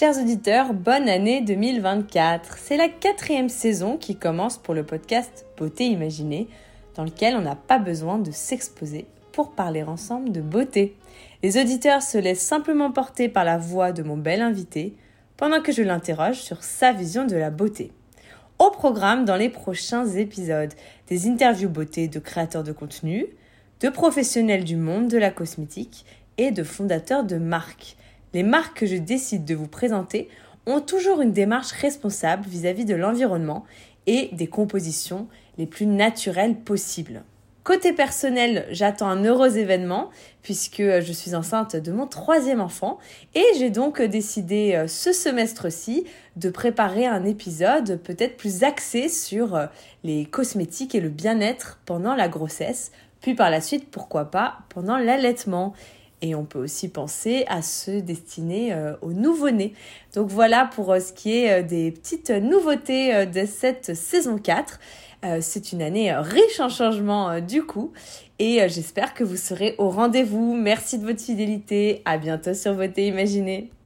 Chers auditeurs, bonne année 2024. C'est la quatrième saison qui commence pour le podcast Beauté Imaginée, dans lequel on n'a pas besoin de s'exposer pour parler ensemble de beauté. Les auditeurs se laissent simplement porter par la voix de mon bel invité, pendant que je l'interroge sur sa vision de la beauté. Au programme dans les prochains épisodes, des interviews beauté de créateurs de contenu, de professionnels du monde de la cosmétique et de fondateurs de marques. Les marques que je décide de vous présenter ont toujours une démarche responsable vis-à-vis de l'environnement et des compositions les plus naturelles possibles. Côté personnel, j'attends un heureux événement puisque je suis enceinte de mon troisième enfant et j'ai donc décidé euh, ce semestre-ci de préparer un épisode peut-être plus axé sur euh, les cosmétiques et le bien-être pendant la grossesse, puis par la suite, pourquoi pas, pendant l'allaitement. Et on peut aussi penser à se destiner euh, aux nouveau-nés. Donc voilà pour euh, ce qui est euh, des petites nouveautés de cette saison 4. C'est une année riche en changements du coup. Et j'espère que vous serez au rendez-vous. Merci de votre fidélité. À bientôt sur Voter Imaginez.